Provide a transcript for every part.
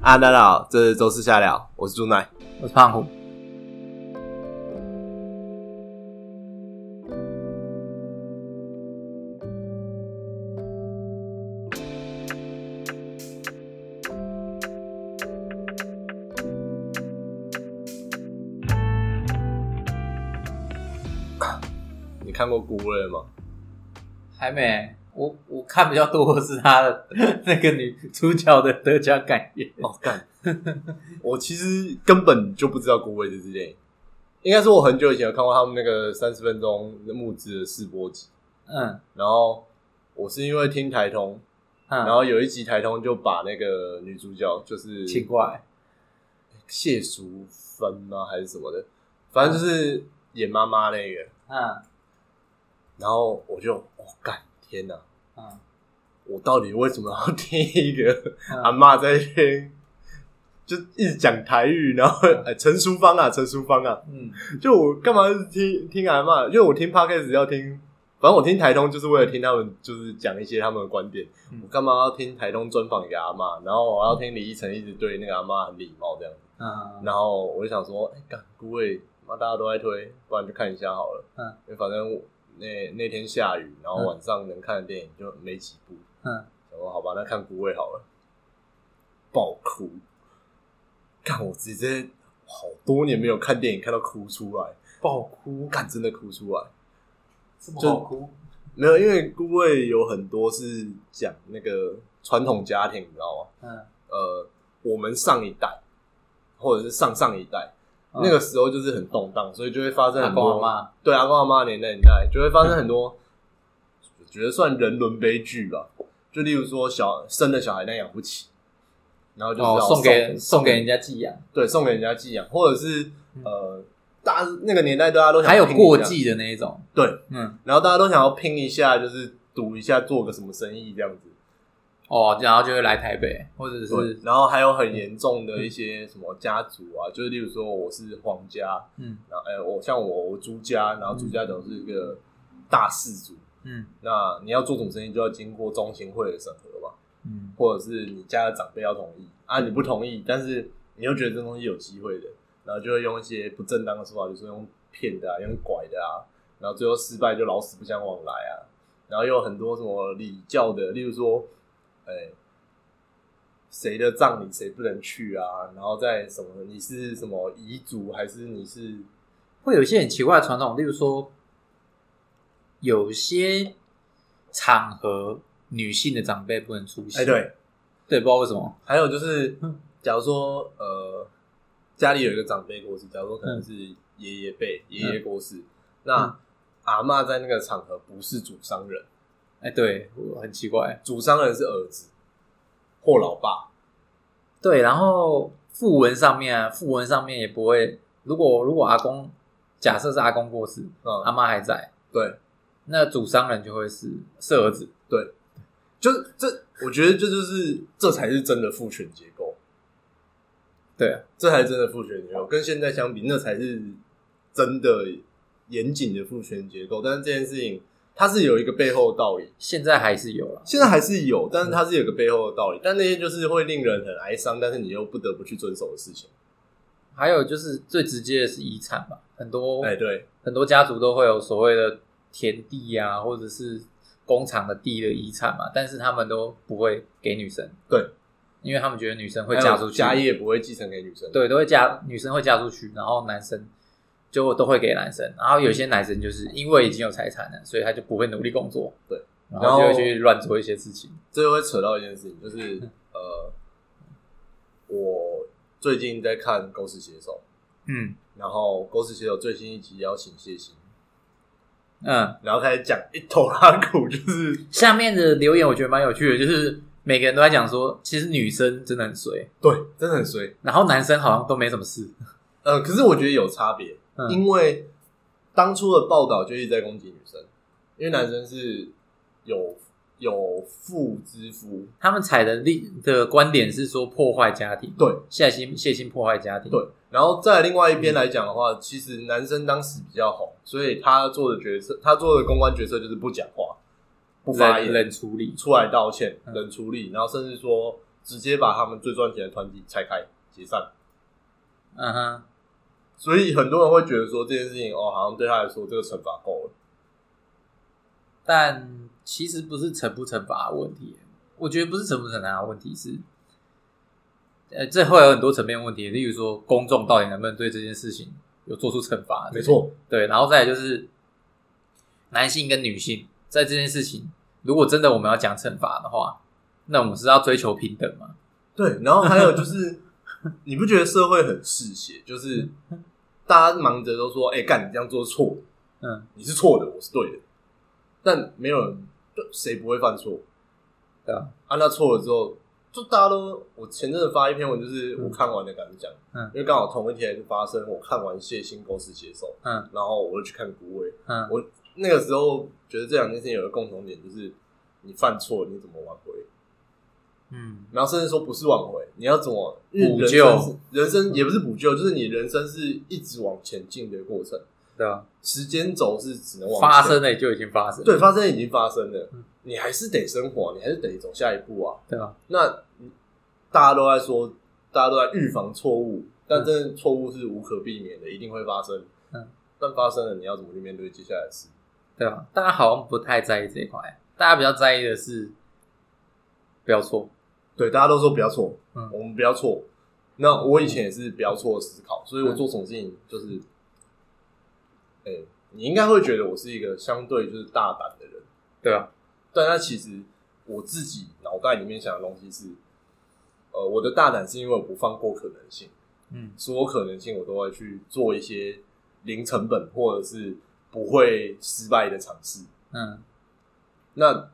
啊，大家好，这是周四下聊，我是朱奈。我是胖虎。你看过《孤味》吗？还没，看比较多的是他的那个女主角的得奖感言。哦，干！我其实根本就不知道《孤味》这支电影，应该是我很久以前有看过他们那个三十分钟的募资的试播集，嗯。然后我是因为听台通，嗯，然后有一集台通就把那个女主角就是请过来。谢淑芬吗？还是什么的，反正就是演妈妈那个，嗯。然后我就哦干天哪！嗯我到底为什么要听一个嗯阿妈在那边就一直讲台语，然后哎陈淑芳啊，陈淑芳啊，嗯就我干嘛是听听阿嬷？因为我听 podcast 要听，反正我听台通就是为了听他们就是讲一些他们的观点。嗯我干嘛要听台通专访一个阿嬷？然后我要听李依晨一直对那个阿妈很礼貌这样子。嗯然后我就想说，哎、干孤味，妈大家都在推，不然就看一下好了。嗯，因为反正我那那天下雨，然后晚上能看的电影就没几部。嗯，想说好吧，那看孤味好了，爆哭。看我直接好多年没有看电影，看到哭出来，爆哭，看真的哭出来。这么好哭。没有，因为孤味有很多是讲那个传统家庭，你知道吗？嗯，呃，我们上一代或者是上上一代，嗯那个时候就是很动荡，所以就会发生阿很多公阿妈。对阿公阿妈年代年代就会发生很多，我觉得算人伦悲剧吧。就例如说小生的小孩但养不起，然后就送给送给人家寄养，对送给人家寄养，或者是嗯呃大家那个年代大家都想还有拼一下过继的那一种。对，嗯，然后大家都想要拼一下，就是赌一下做个什么生意这样子。哦，然后就会来台北，或者是，然后还有很严重的一些什么家族啊，就是例如说我是皇家，嗯。然后哎、我像我我朱家，然后朱家等于是一个大氏族，嗯。那你要做什么生意就要经过中心会的审核嘛，嗯。或者是你家的长辈要同意。啊，你不同意，但是你又觉得这东西有机会的，然后就会用一些不正当的说法，就是用骗的啊，用拐的啊，然后最后失败就老死不相往来啊，然后又有很多什么礼教的，例如说，哎、谁的葬礼谁不能去啊，然后在什么你是什么遗族还是你是会有一些很奇怪的传统，例如说，有些场合女性的长辈不能出席。哎、对，对，不知道为什么。还有就是嗯，假如说呃，家里有一个长辈过世，假如说可能是爷爷辈爷爷过世，那阿嬷在那个场合不是主商人，哎，对，我很奇怪。主商人是儿子或老爸。对，然后副文上面啊，副文上面也不会。如果如果阿公假设是阿公过世，嗯阿嗯，妈还在，对那主商人就会是是儿子。对，就是这，我觉得这就是这才是真的父权结构，对啊，这才是真的父权结构，跟现在相比，那才是真的严谨的父权结构。但是这件事情它是有一个背后的道理。现在还是有了。现在还是有，但是它是有个背后的道理，但那些就是会令人很哀伤，但是你又不得不去遵守的事情。还有就是最直接的是遗产吧，很多哎、对，很多家族都会有所谓的田地啊，或者是工厂的地的遗产嘛，但是他们都不会给女生，对，因为他们觉得女生会嫁出去，家业不会继承给女生。对，都会嫁女生会嫁出去，然后男生就都会给男生，然后有些男生就是因为已经有财产了，所以他就不会努力工作，对，然然后后就会去乱做一些事情，这就会扯到一件事情，就是呃，我最近在看《狗屎写手嗯》，然后《狗屎写手》最新一集邀请谢欣，嗯，然后开始讲一头拉苦，就是下面的留言我觉得蛮有趣的，就是每个人都在讲说，其实女生真的很衰，对，真的很衰。然后男生好像都没什么事，呃，可是我觉得有差别，嗯。因为当初的报道就一直在攻击女生，因为男生是有有妇之夫，他们采的立的观点是说破坏家庭，对。谢心谢心破坏家庭，对，然后在另外一边来讲的话，其实男生当时比较红，所以他做的角色，他做的公关角色就是不讲话，不发冷言，冷处理，出来道歉，嗯。冷处理，然后甚至说直接把他们最赚钱的团体拆开解散。嗯哼，所以很多人会觉得说这件事情哦，好像对他来说这个惩罚够了。但其实不是惩不惩罚的问题，我觉得不是惩不惩罚的问题，是，呃，这会有很多层面问题，例如说公众到底能不能对这件事情有做出惩罚？没错，对，然后再来就是男性跟女性在这件事情，如果真的我们要讲惩罚的话，那我们是要追求平等吗？对，然后还有就是，你不觉得社会很嗜血？就是大家忙着都说，哎、干你这样做是错，嗯，你是错的，我是对的，但没有人，就谁不会犯错？对啊，啊，那错了之后，就大家都，我前阵子发一篇文，就是我看完的感想，嗯因为刚好同一天发生，我看完谢欣公司携手，嗯然后我就去看古伟，嗯，我那个时候觉得这两件事情有个共同点，就是你犯错你怎么挽回，嗯。然后甚至说不是挽回，你要怎么补救人生也不是补救，就是你人生是一直往前进的过程，对啊，时间轴是只能往发生了就已经发生，对，发生已经发生了嗯，你还是得生活，你还是得走下一步啊。对啊，那大家都在说，大家都在预防错误，但真的错误是无可避免的，一定会发生。嗯，但发生了，你要怎么去面对接下来的事？对啊，大家好像不太在意这一块，大家比较在意的是不要错，对，大家都说不要错，嗯。我们不要错。那我以前也是不要错的思考，所以我做什么事情就是，哎、你应该会觉得我是一个相对就是大胆的人，对啊，但他其实我自己脑袋里面想的东西是，呃，我的大胆是因为我不放过可能性，嗯。所有可能性我都会去做一些零成本或者是不会失败的尝试。嗯。那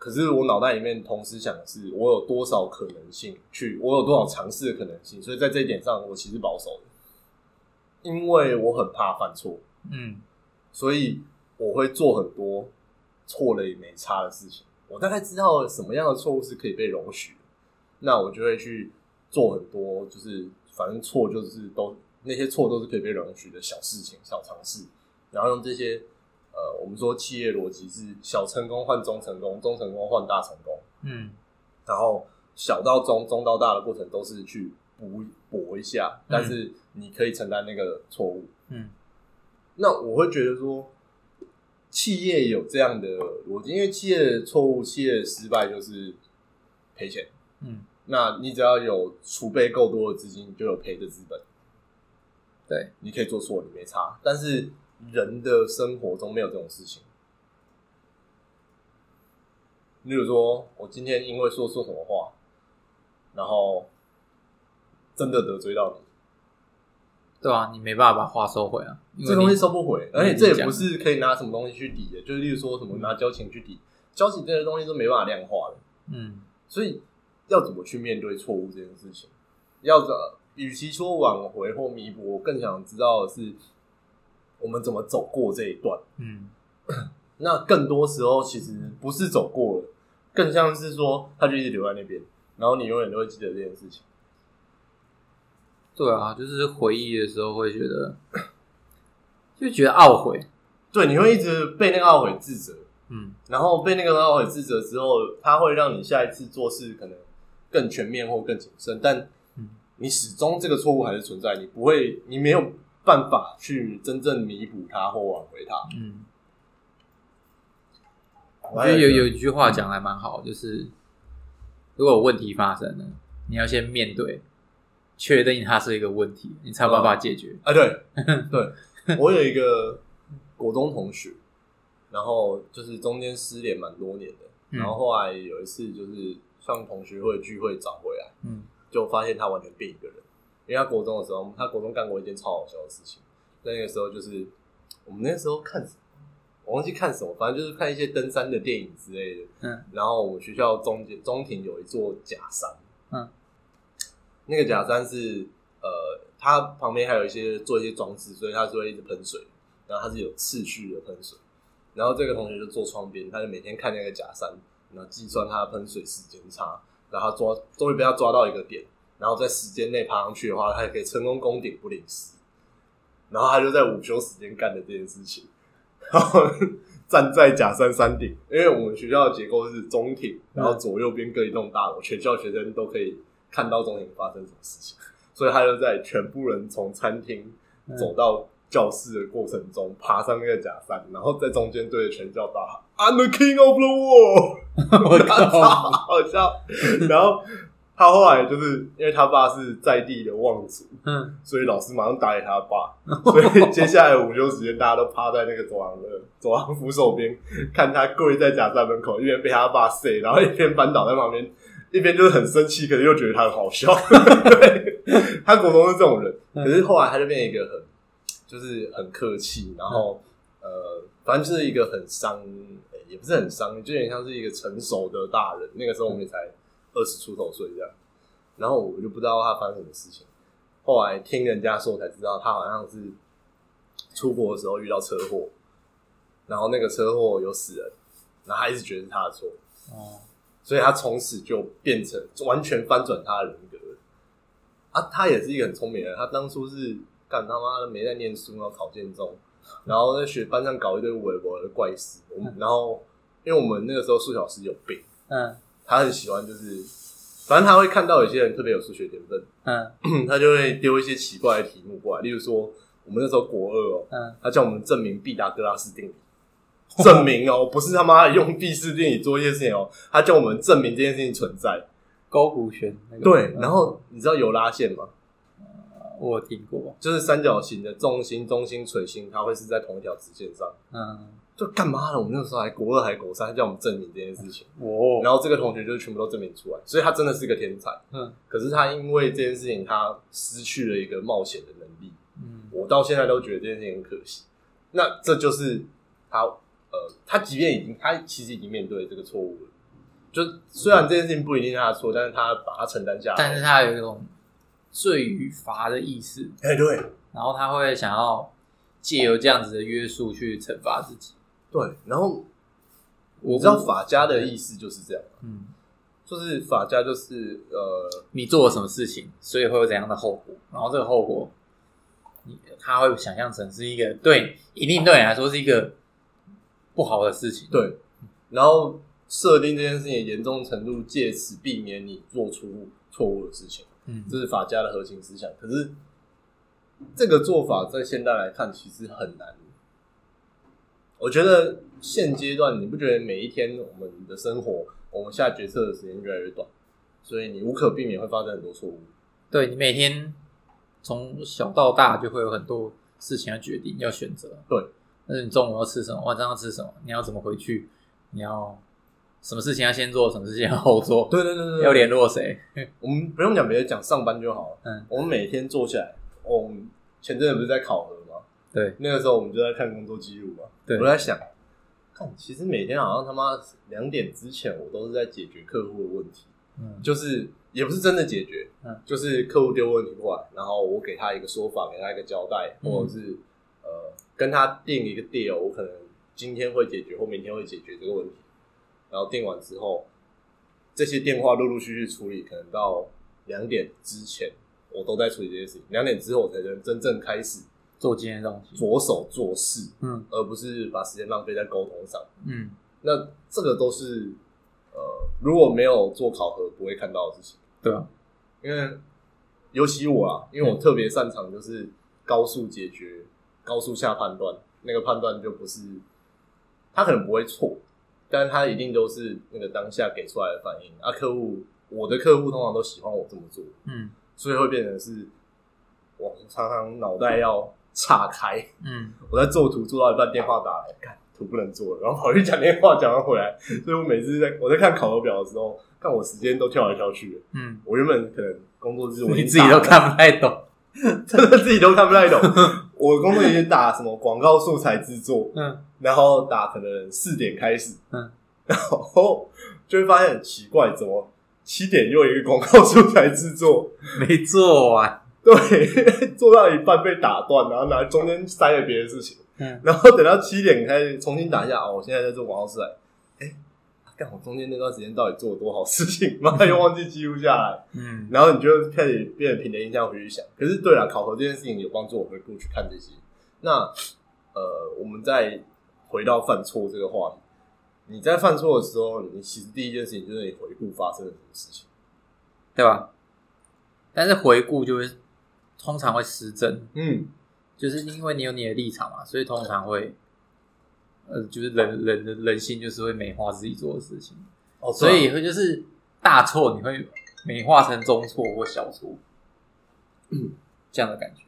可是我脑袋里面同时想的是，我有多少可能性去，我有多少尝试的可能性，所以在这一点上，我其实保守的，因为我很怕犯错，嗯所以我会做很多错了也没差的事情。我大概知道什么样的错误是可以被容许的，那我就会去做很多，就是反正错就是都那些错都是可以被容许的小事情、小尝试，然后用这些呃，我们说企业逻辑是小成功换中成功，中成功换大成功，嗯然后小到中，中到大的过程都是去补补一下，但是你可以承担那个错误。嗯那我会觉得说，企业有这样的逻辑，因为企业的错误、企业的失败就是赔钱。嗯，那你只要有储备够多的资金，你就有赔的资本。对，你可以做错，你没差。但是人的生活中没有这种事情。例如说，我今天因为说错什么话，然后真的得罪到你，对啊，你没办法把话收回啊，因为这东西收不回，而且这也不是可以拿什么东西去抵的，就是例如说什么拿交情去抵，交情这些东西都没办法量化的，嗯。所以要怎么去面对错误这件事情？要怎，与其说挽回或弥补，我更想知道的是我们怎么走过这一段。嗯。那更多时候其实不是走过了，更像是说他就一直留在那边，然后你永远都会记得这件事情。对啊，就是回忆的时候会觉得，就觉得懊悔，对，你会一直被那个懊悔自责，嗯。然后被那个懊悔自责之后，它会让你下一次做事可能更全面或更谨慎，但嗯。你始终这个错误还是存在，你不会，你没有办法去真正弥补它或挽回它。嗯。我我觉得有有一句话讲的还蛮好，就是如果有问题发生了，你要先面对，确定它是一个问题，你才有办法解决。啊，对 对，我有一个国中同学，然后就是中间失联蛮多年的，嗯然后后来有一次就是上同学会聚会找回来，嗯就发现他完全变一个人。因为他国中的时候，他国中干过一件超好笑的事情。那个时候就是我们那时候看什么，我忘记看什么，反正就是看一些登山的电影之类的。嗯然后我们学校中间中庭有一座假山，嗯，那个假山是呃，它旁边还有一些做一些装置，所以它是会一直喷水，然后它是有次序的喷水。然后这个同学就坐窗边，他就每天看那个假山，然后计算他的喷水时间差，然后抓终于被他抓到一个点，然后在时间内爬上去的话，他也可以成功攻顶不领失。然后他就在午休时间干的这件事情，然后 站在假山山顶，因为我们学校的结构是中庭，然后左右边各一栋大楼，全校学生都可以看到中庭发生什么事情，所以他就在全部人从餐厅走到教室的过程中，爬上那个假山，然后在中间对着全校大喊 “I'm the king of the world”，我超靠，好笑。然后他后来就是因为他爸是在地的望族，嗯，所以老师马上打给他爸，所以接下来午休时间，大家都趴在那个走廊的走廊扶手边，看他跪在假山门口，一边被他爸塞，然后一边扳倒在旁边，一边就是很生气，可是又觉得他很好笑。对，他国中是这种人，嗯可是后来他就变一个很就是很客气，然后呃，反正就是一个很伤，欸也不是很伤，就有点像是一个成熟的大人。那个时候我们也才二十出头岁这样，然后我就不知道他发生什么事情。后来听人家说才知道，他好像是出国的时候遇到车祸，然后那个车祸有死人，然后他一直觉得是他的错，哦，所以他从此就变成完全翻转他的人格了。啊，他也是一个很聪明的人，他当初是干他妈的没在念书，然后考建中，然后在学班上搞一堆微博的怪事。我们然后因为我们那个时候数学老师有病，嗯他很喜欢就是，反正他会看到有些人特别有数学天分，嗯 他就会丢一些奇怪的题目过来，例如说我们那时候国二哦，嗯，他叫我们证明毕达哥拉斯定理。证明哦，不是他妈用毕氏定理做一些事情哦，他叫我们证明这件事情存在。勾股弦那个，对，嗯然后你知道有拉线吗？我有听过，就是三角形的重心、中心、垂心，它会是在同一条直线上。嗯，就干嘛了？我们那时候还国二还国三，他叫我们证明这件事情。哦，然后这个同学就全部都证明出来，所以他真的是个天才。嗯可是他因为这件事情，他失去了一个冒险的能力。嗯我到现在都觉得这件事情很可惜。那这就是他，呃，他即便已经，他其实已经面对这个错误了。就虽然这件事情不一定是他的错，但是他把它承担下来。但是他有一种罪与罚的意思，哎、对然后他会想要借由这样子的约束去惩罚自己。对，然后我知道法家的意思就是这样，嗯，就是法家就是呃，你做了什么事情，所以会有怎样的后果，然后这个后果，你他会想象成是一个对，一定对你来说是一个不好的事情。对，然后设定这件事情严重程度，借此避免你做出错误的事情，嗯，这是法家的核心思想。可是这个做法在现代来看，其实很难。我觉得现阶段，你不觉得每一天我们的生活，我们下决策的时间越来越短，所以你无可避免会发生很多错误。对你每天从小到大就会有很多事情要决定，要选择。对，那你中午要吃什么，晚上要吃什么，你要怎么回去，你要什么事情要先做，什么事情要后做，对对对对，要联络谁？我们不用讲别的，讲上班就好了。嗯，我们每天坐下来，我们前阵子不是在考核吗？对。那个时候我们就在看工作记录嘛。对。我在想，看其实每天好像他妈两点之前，我都是在解决客户的问题，嗯。就是也不是真的解决，嗯，就是客户丢问题过来，然后我给他一个说法，给他一个交代，嗯或者是呃跟他定一个 deal，我可能今天会解决或明天会解决这个问题，然后定完之后，这些电话陆陆续续处理，可能到两点之前，我都在处理这些事情，两点之后我才能真正开始做今天的东西。着手做事，嗯而不是把时间浪费在沟通上。嗯，那这个都是呃，如果没有做考核不会看到的事情，对啊，因为尤其我啊，因为我特别擅长就是高速解决、高速下判断，那个判断就不是他可能不会错，但是他一定都是那个当下给出来的反应啊。客户，我的客户通常都喜欢我这么做，嗯所以会变成是我常常脑袋要岔开。嗯我在做图做到一半，电话打来，看图不能做了，然后跑去讲电话，讲完回来，所以我每次在我在看考核表的时候，看我时间都跳来跳去的。嗯，我原本可能工作日我你自己都，看不太懂。真的自己都看不太懂。我工作已经打什么广告素材制作，嗯然后打可能四点开始，嗯，然后就会发现很奇怪，怎么七点又有一个广告素材制作？没做完。对，做到一半被打断，然后拿中间塞了别的事情。嗯然后等到七点开始重新打一下，哦，我现在在做广告出来，哎，干我中间那段时间到底做了多少事情？妈又忘记记录下来，嗯然后你就开始变得凭着印象回去想。可是对了，考核这件事情有帮助我回顾去看这些。那呃，我们再回到犯错这个话题，你在犯错的时候，你其实第一件事情就是你回顾发生了什么事情。对吧？但是回顾就会通常会失真，嗯，就是因为你有你的立场嘛，所以通常会，呃，就是人人的人性就是会美化自己做的事情，哦，所以会就是大错你会美化成中错或小错，这样的感觉。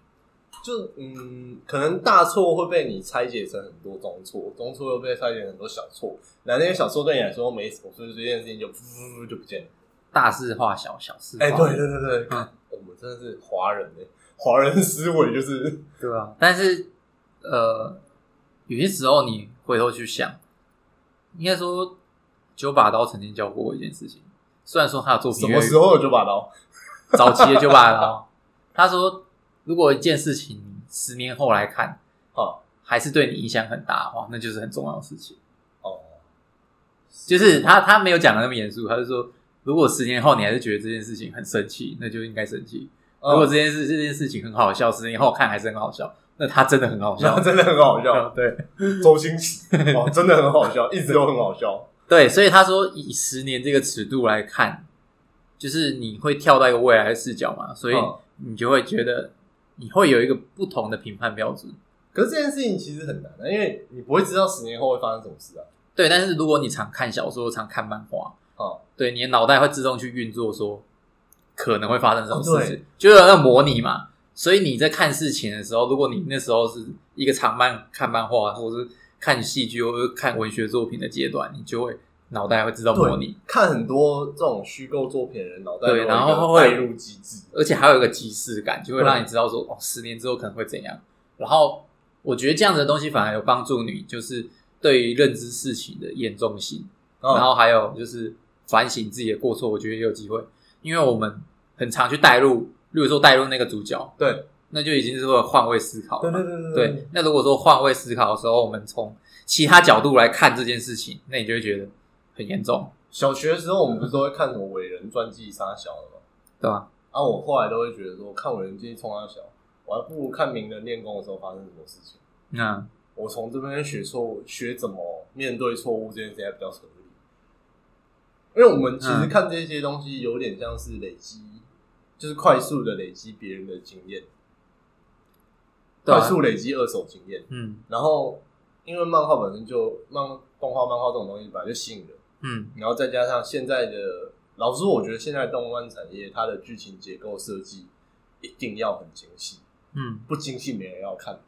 就嗯，可能大错会被你拆解成很多中错，中错又被拆解成很多小错，那那些小错对你来说没什么，所以这件事情就噗就不见了。大事化小，小事化哎、无。对对对对，嗯我们真的是华人哎，华人思维就是对啊，但是呃，有些时候你回头去想，应该说九把刀曾经教过我一件事情。虽然说他的作品什么时候有九把刀？早期的九把刀，他说如果一件事情十年后来看，哦还是对你影响很大的话，那就是很重要的事情。哦，就是他他没有讲的那么严肃，他是说，如果十年后你还是觉得这件事情很生气，那就应该生气。如果嗯这件事这件事情很好笑，十年后看还是很好笑，那他真的很好笑那。真的很好笑，对周星驰哦，真的很好笑，一直都很好笑。对，所以他说以十年这个尺度来看，就是你会跳到一个未来的视角嘛，所以嗯你就会觉得你会有一个不同的评判标准。可是这件事情其实很难的，因为你不会知道十年后会发生什么事啊。对，但是如果你常看小说、常看漫画，哦，对，你的脑袋会自动去运作说可能会发生什么哦事情，就是要模拟嘛。所以你在看事情的时候，如果你那时候是一个长漫看漫画，或者是看戏剧，或者是看文学作品的阶段，你就会脑袋会知道模拟，看很多这种虚构作品的人，脑袋对然后会代入机制。而且还有一个即视感，就会让你知道说哦，十年之后可能会怎样。然后我觉得这样子的东西反而有帮助你，就是对于认知事情的严重性。哦然后还有就是反省自己的过错，我觉得也有机会，因为我们很常去带入，例如说带入那个主角，对那就已经是会换位思考。对对对对，那如果说换位思考的时候，我们从其他角度来看这件事情，那你就会觉得很严重，小学的时候，我们不是都会看什么伟人传记杀小的吗？对吧？啊，我后来都会觉得说，看伟人传记冲他小，我还不如看名人练功的时候发生什么事情。那我从这边学错误，学怎么面对错误这件事情还比较合理。因为我们其实嗯。看这些东西，有点像是累积，就是快速的累积别人的经验，对啊。快速累积二手经验。嗯。然后，因为漫画本身就漫动画、漫画这种东西本来就吸引人，嗯。然后再加上现在的，老实说，我觉得现在动漫产业它的剧情结构设计一定要很精细，嗯。不精细没人要看，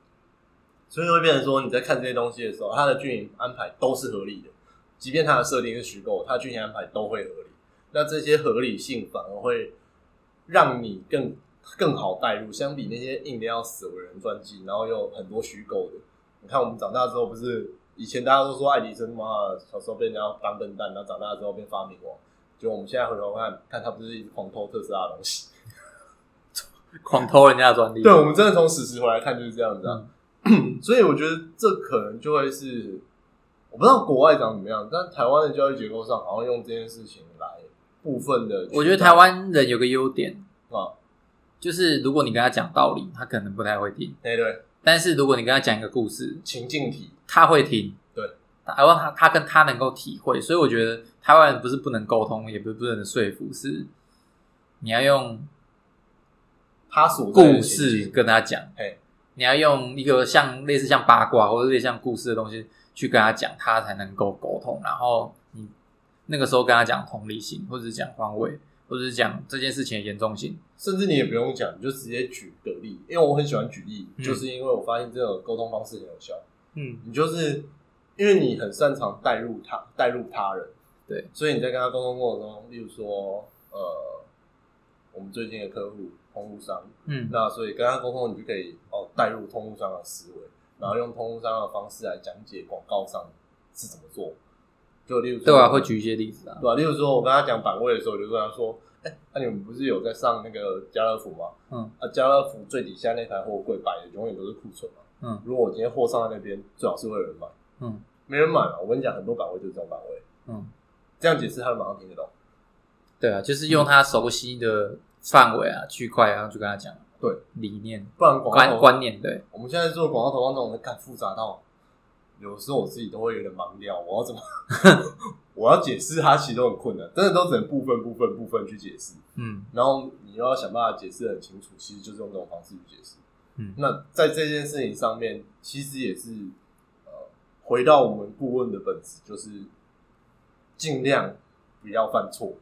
所以会变成说你在看这些东西的时候，它的剧情安排都是合理的，即便它的设定是虚构，它的剧情安排都会合理。那这些合理性反而会让你更更好带入，相比那些硬的要死的人传记，然后又很多虚构的。你看我们长大之后，不是以前大家都说爱迪生妈小时候被人家当笨蛋，然后长大之后变发明王，就我们现在回头看看他不是一直狂偷特斯拉的东西。狂偷人家的专利，对，我们真的从史实回来看就是这样子啊。嗯所以我觉得这可能就会是，我不知道国外长怎么样，但台湾的教育结构上好像用这件事情来部分的。我觉得台湾人有个优点，啊，就是如果你跟他讲道理，他可能不太会听；对对，但是如果你跟他讲一个故事，情境题，他会听。对，台湾他他跟他能够体会，所以我觉得台湾人不是不能沟通，也不是不能说服，是你要用他所故事跟他讲嘿，你要用一个像类似像八卦或者类似像故事的东西去跟他讲，他才能够沟通。然后你那个时候跟他讲同理心，或者是讲方位，或者是讲这件事情的严重性。甚至你也不用讲，你就直接举个例，因为我很喜欢举例，嗯就是因为我发现这种沟通方式很有效。嗯你就是因为你很擅长带入他，带入他人，对，所以你在跟他沟通过程中，例如说，呃，我们最近的客户通路商，嗯那所以跟他沟通，你就可以哦带入通路商的思维，然后用通路商的方式来讲解广告上是怎么做。就例如说，对啊，会举一些例子啊。对啊，例如说我跟他讲版位的时候，我就跟他说，哎、那、你们不是有在上那个家乐福吗？嗯，啊，家乐福最底下那台货柜摆的永远都是库存嘛。嗯如果我今天货上在那边，最好是会有人买。嗯没人买嘛，我跟你讲，很多版位就是这种版位。嗯，这样解释他们马上听得懂。对啊，就是用他熟悉的范围啊、区块然后，就跟他讲对。理念、不然广告观观念。对，我们现在做广告投放这种，干复杂到有时候我自己都会有点盲掉，我要怎么，我要解释它其实都很困难，真的都只能部分部分部分去解释，嗯。然后你又要想办法解释得很清楚，其实就是用这种方式去解释。嗯。那在这件事情上面，其实也是呃，回到我们顾问的本质，就是尽量不要犯错，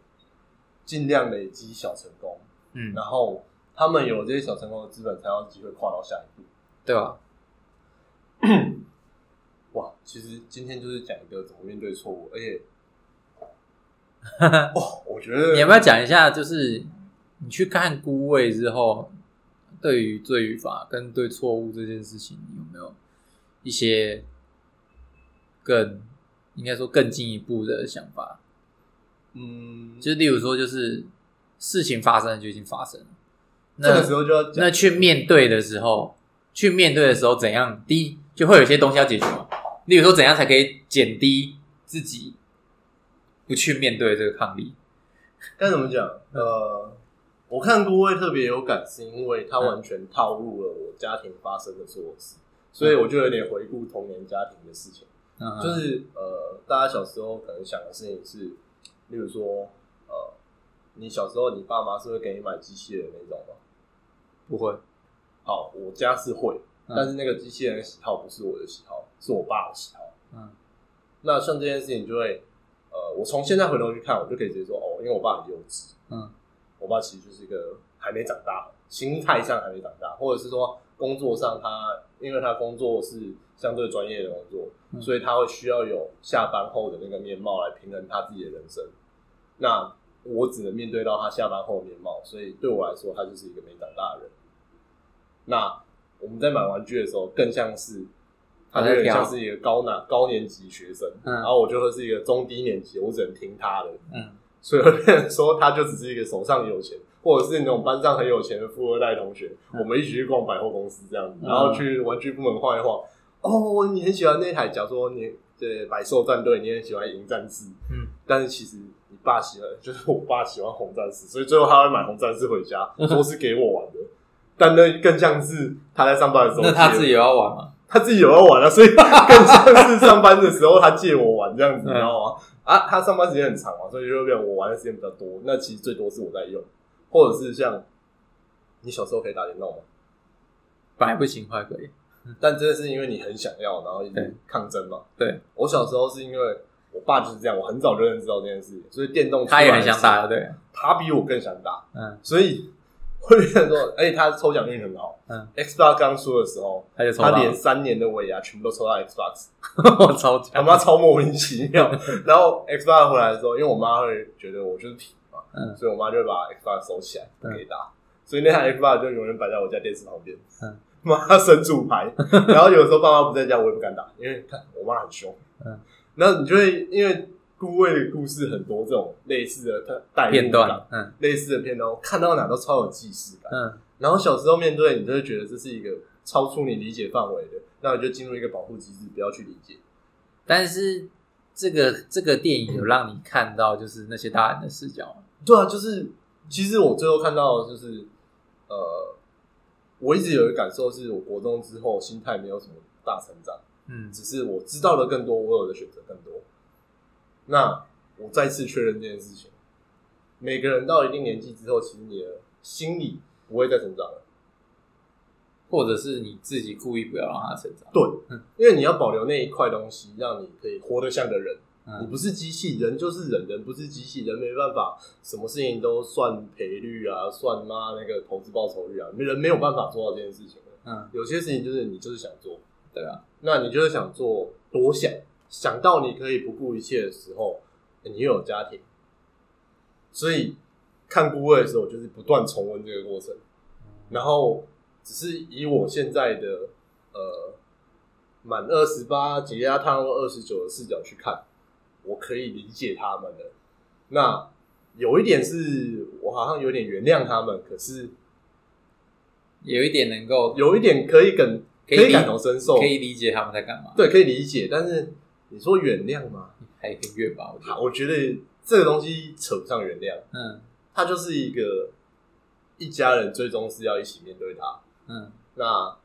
尽量累积小成功，嗯，然后他们有这些小成功的资本，才有机会跨到下一步。对吧？哇，其实今天就是讲一个怎么面对错误，而且，哦，我觉得你要不要讲一下，就是你去看孤位之后，对于罪与罚跟对错误这件事情，你有没有一些更应该说更进一步的想法？嗯，就例如说，就是事情发生就已经发生了，这个时候就要那去面对的时候，去面对的时候怎样？第一，就会有一些东西要解决嘛。例如说，怎样才可以减低自己不去面对这个抗力？该怎么讲？呃，我看顾问特别有感，是因为他完全套入了我家庭发生的所有事，所以我就有点回顾童年家庭的事情。嗯，就是呃，大家小时候可能想的事情是，例如说，呃，你小时候你爸妈是会给你买机器人那种吗？不会，好，我家是会，嗯但是那个机器人的喜好不是我的喜好，是我爸的喜好。嗯那像这件事情就会，呃，我从现在回头去看，我就可以直接说，哦，因为我爸很幼稚，嗯我爸其实就是一个还没长大，心态上还没长大，或者是说工作上他，因为他工作是相对专业的工作，嗯所以他会需要有下班后的那个面貌来平衡他自己的人生。那我只能面对到他下班后的面貌，所以对我来说，他就是一个没长大的人。那我们在买玩具的时候，更像是他就有点像是一个高拿高年级学生，嗯然后我就会是一个中低年级，我只能听他的，嗯所以会变成说他就只是一个手上有钱，或者是那种班上很有钱的富二代同学，嗯我们一起去逛百货公司这样子，嗯然后去玩具部门晃一晃。哦，你很喜欢那台，假如说你对百兽战队，你很喜欢银战士，嗯，但是其实你爸喜欢，就是我爸喜欢红战士，所以最后他会买红战士回家，说是给我玩的。但那更像是他在上班的时候，那他自己有要玩吗？他自己有要玩啊，所以 更像是上班的时候他借我玩这样子，你知道吗？啊，他上班时间很长嘛，所以就会变我玩的时间比较多。那其实最多是我在用，或者是像你小时候可以打电动吗？白不行，坏可以。但真的是因为你很想要，然后一直抗争嘛。对我小时候是因为我爸就是这样，我很早就认知到这件事情，所以电动他也很想打，对，他比我更想打，嗯所以会变成说，而且他抽奖运很好。嗯，Xbox 刚出的时候，他就抽他连三年的尾牙全部都抽到 Xbox。我超他强，妈超莫名其妙。然后 Xbox 回来的时候，因为我妈会觉得我就是皮嘛，嗯所以我妈就会把 Xbox 收起来给打，所以那台 Xbox 就永远摆在我家电视旁边。嗯，妈神主牌，然后有时候爸妈不在家，我也不敢打，因为看我妈很凶。嗯，然后你就会因为顾魏的故事很多这种类似的代入片段，，嗯类似的片段，我看到哪都超有既视感。嗯然后小时候面对，你就会觉得这是一个超出你理解范围的，那你就进入一个保护机制，不要去理解。但是这个这个电影有让你看到就是那些大人的视角？对啊，就是其实我最后看到的就是，呃，我一直有一个感受是，我国中之后心态没有什么大成长，嗯只是我知道的更多，我有的选择更多。那我再次确认这件事情，每个人到一定年纪之后，其实你的心理不会再成长了。或者是你自己故意不要让它成长？对嗯，因为你要保留那一块东西，让你可以活得像个人。你嗯不是机器人，就是人，人不是机器人，没办法，什么事情都算赔率啊，算妈那个投资报酬率啊，人没有办法做到这件事情的。嗯，有些事情就是你就是想做，对啊，那你就是想做多想，想到你可以不顾一切的时候，你又有家庭，所以看顾问的时候，就是不断重温这个过程，然后只是以我现在的呃满二十八解压踏入二十九的视角去看，我可以理解他们的。那有一点是我好像有点原谅他们，可是有一点能够有一点可以感可以理可以感同身受，可以理解他们在干嘛，对，可以理解。但是你说原谅吗？还很远吧？我觉得，我觉得这个东西扯不上原谅，嗯。它就是一个一家人最终是要一起面对它。嗯。那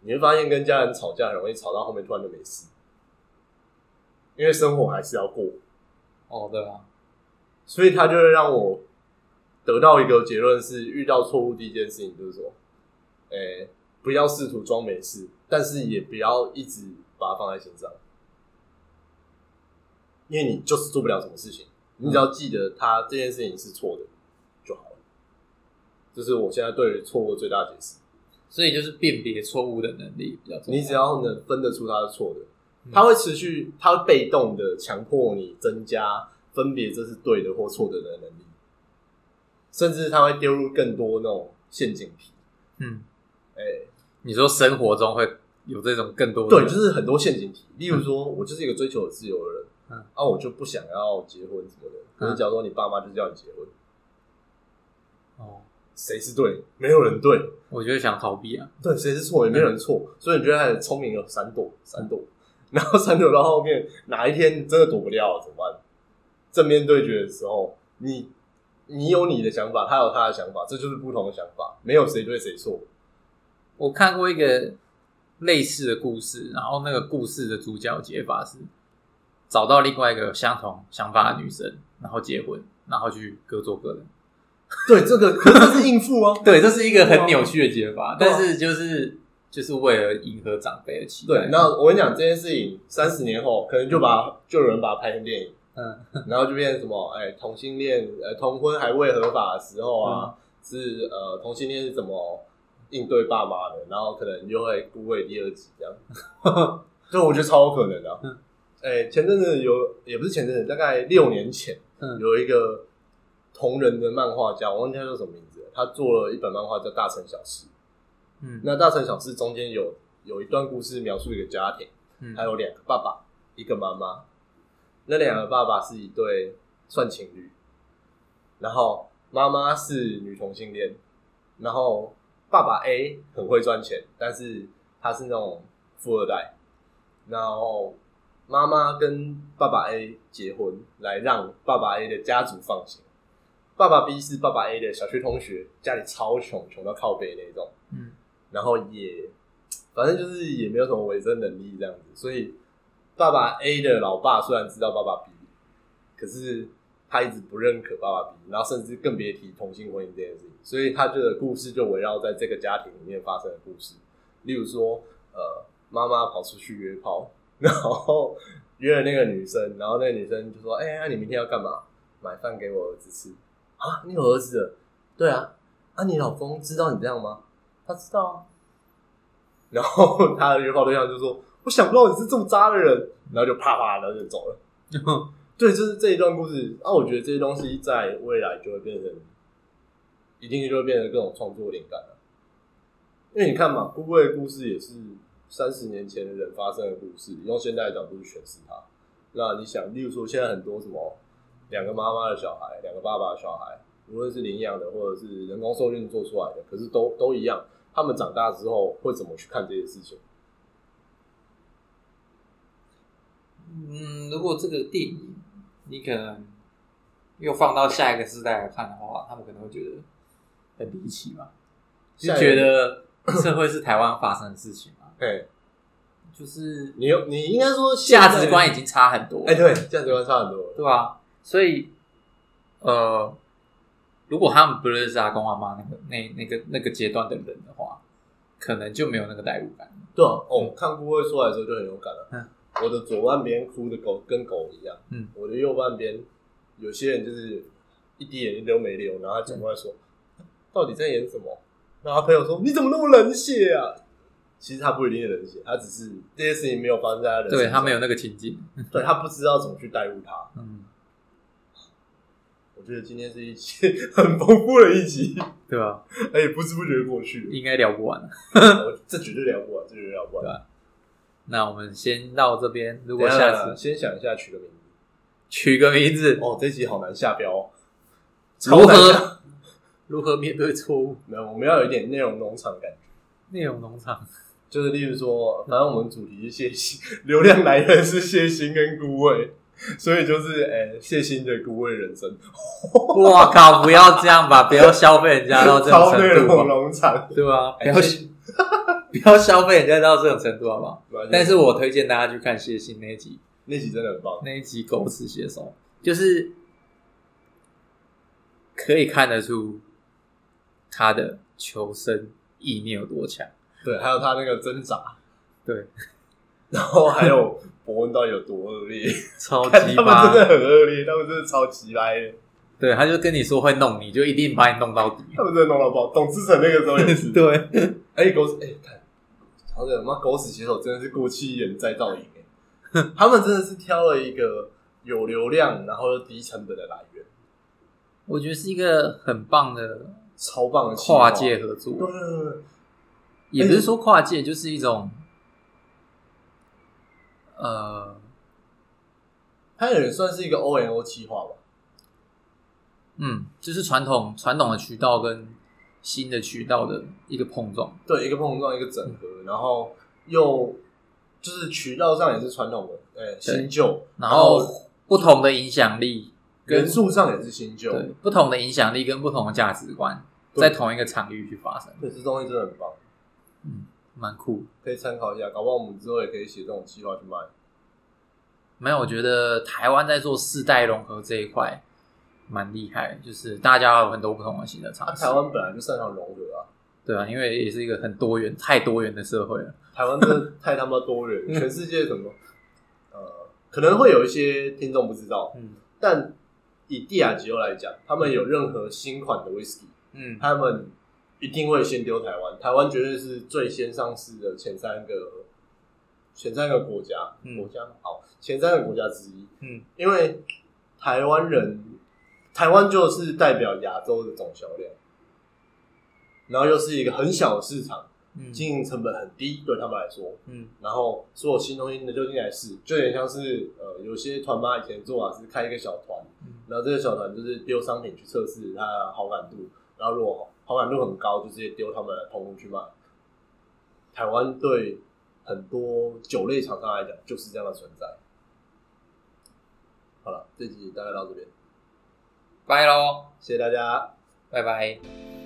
你会发现跟家人吵架很容易吵到后面突然就没事，因为生活还是要过，哦，对啊，所以他就会让我得到一个结论是：遇到错误第一件事情就是说，诶、不要试图装没事，但是也不要一直把它放在心上，因为你就是做不了什么事情，你只要记得他这件事情是错的就好了。这是我现在对于错误的最大解释。所以就是辨别错误的能力比较重要。你只要能分得出它是错的，嗯它会持续，它会被动的强迫你增加分别这是对的或错的的能力，甚至它会丢入更多那种陷阱题。嗯，哎、你说生活中会有这种更多的对，就是很多陷阱题。例如说，我就是一个追求自由的人，嗯啊，我就不想要结婚什么的。可是，假如说你爸妈就是要你结婚，哦，谁是对？没有人对，我就想逃避啊。对，谁是错也没有人错，所以你就开始聪明了闪躲，闪躲，然后闪躲到后面，哪一天真的躲不掉了怎么办？正面对决的时候，你你有你的想法，他有他的想法，这就是不同的想法，没有谁对谁错。我看过一个类似的故事，然后那个故事的主角解法是找到另外一个相同想法的女生，然后结婚，然后去各做各的。对，这个可是这是应付啊。对，这是一个很扭曲的解法，啊但是就是就是为了迎合长辈的期待。对，那我跟你讲这件事情，三十年后可能就把就有人把它拍成电影，嗯，然后就变成什么？哎、同性恋呃同婚还未合法的时候啊，是呃同性恋是怎么应对爸妈的？然后可能就会孤味第二集这样。对，我觉得超有可能的、啊。嗯哎、前阵子有，也不是前阵子，大概六年前，嗯有一个同人的漫画家，我忘记他叫什么名字了，他做了一本漫画叫《大城小事》。嗯那《大城小事》中间有有一段故事描述一个家庭。嗯还有两个爸爸，一个妈妈。那两个爸爸是一对算情侣，然后妈妈是女同性恋，然后爸爸 A 很会赚钱，但是他是那种富二代，然后妈妈跟爸爸 A 结婚，来让爸爸 A 的家族放心。爸爸 B 是爸爸 A 的小学同学，家里超穷，穷到靠背那种。嗯然后也反正就是也没有什么维生能力这样子，所以爸爸 A 的老爸虽然知道爸爸 B，可是他一直不认可爸爸 B，然后甚至更别提同性婚姻这件事情，所以他这个故事就围绕在这个家庭里面发生的故事，例如说，呃，妈妈跑出去约炮，然后约了那个女生，然后那个女生就说：“哎、那你明天要干嘛？买饭给我儿子吃啊？你有儿子？对啊，啊，你老公知道你这样吗？他知道啊。然后他的约炮对象就说：“我想不到你是这么渣的人。”然后就啪啪，然后就走了。对，就是这一段故事。啊，我觉得这些东西在未来就会变成，一定就会变成各种创作灵感了。因为你看嘛，姑姑的故事也是三十年前的人发生的故事，用现代的角度去诠释它。那你想，例如说现在很多什么两个妈妈的小孩，两个爸爸的小孩，无论是领养的或者是人工受孕做出来的，可是都都一样。他们长大之后会怎么去看这些事情？嗯，如果这个电影你可能又放到下一个时代来看的话，他们可能会觉得很离奇吧，就觉得社会是台湾发生的事情嘛，嘿，就是你有你应该说现在价值观已经差很多了，哎、对，价值观差很多了。对吧？所以，呃，如果他们不认识阿公阿妈那个那那个那个阶段的人的话，可能就没有那个代入感。对啊，哦，看顾会出来的时候就很有感了。嗯我的左半边哭的狗跟狗一样，嗯，我的右半边有些人就是一滴眼泪都没流，然后他转过来说：“到底在演什么？”然后他朋友说：“你怎么那么冷血啊？”其实他不一定是冷血，他只是这些事情没有发生在他人身上对他没有，那个情境，对他不知道怎么去带入他。嗯，我觉得今天是一期很丰富的一集，对吧？而且不知不觉过去了。应该聊不完了。我这绝对聊不完，这绝对聊不完。对啊那我们先到这边，如如果下次先想一下取个名字。取个名字，哦，这集好难下标哦。如超难下何如何面对错误？没有，我们要有一点内容农场感觉，内容农场，就是例如说，反正我们主题是谢欣，流量来源是谢欣跟孤味，所以就是诶、谢欣的孤味人生，我靠！不要这样吧，不要消费人家到这种程度吧，农场。对吧？不哎要不要消费人家到这种程度，好不好？但但是我推荐大家去看谢欣那一集，那集真的很棒。那一集狗屎写手，就是可以看得出他的求生意念有多强。对，还有他那个挣扎，对，然后还有伯恩到底有多恶劣，超级 他们真的很恶劣，他们真的超级掰的，对，他就跟你说会弄你，就一定把你弄到底。他们真的弄到爆。董志成那个时候也是，对，哎、狗屎，哎、看，好的，妈狗屎写手真的是过气一人再造营哎，他们真的是挑了一个有流量，然后又低成本的来源，我觉得是一个很棒的超棒的跨界合作，对，也不是说跨界，就是一种呃，它有点算是一个 O N O 企划吧。嗯，就是传统传统的渠道跟新的渠道的一个碰撞。对，一个碰撞，一个整合，然后又就是渠道上也是传统的，哎、新旧，然后不同的影响力跟元素上也是新旧，对不同的影响力跟不同的价值观，对在同一个场域去发生，对，这东西真的很棒，嗯，蛮酷。可以参考一下，搞不好我们之后也可以写这种计划去卖。没有，我觉得台湾在做世代融合这一块蛮厉害，就是大家有很多不同的新的啊，尝试。台湾本来就擅长融合啊，对啊，因为也是一个很多元、太多元的社会了。台湾真的太他妈多元，全世界怎么呃，可能会有一些听众不知道，嗯但以蒂亚吉欧来讲，他们有任何新款的 whisky，嗯，他们一定会先丢台湾，台湾绝对是最先上市的前三个前三个国家，嗯。国家好前三个国家之一，嗯，因为台湾人，台湾就是代表亚洲的总销量，然后又是一个很小的市场，嗯。经营成本很低，对他们来说，嗯。然后所有新东西的就进来试，就有点像是呃，有些团妈以前做法是开一个小团，嗯。然后这个小团就是丢商品去测试它的好感度，然后如果好感度很高，就直接丢他们的通路去卖。台湾对很多酒类厂商来讲就是这样的存在。好了，这集大概到这边，拜喽，谢谢大家。拜拜。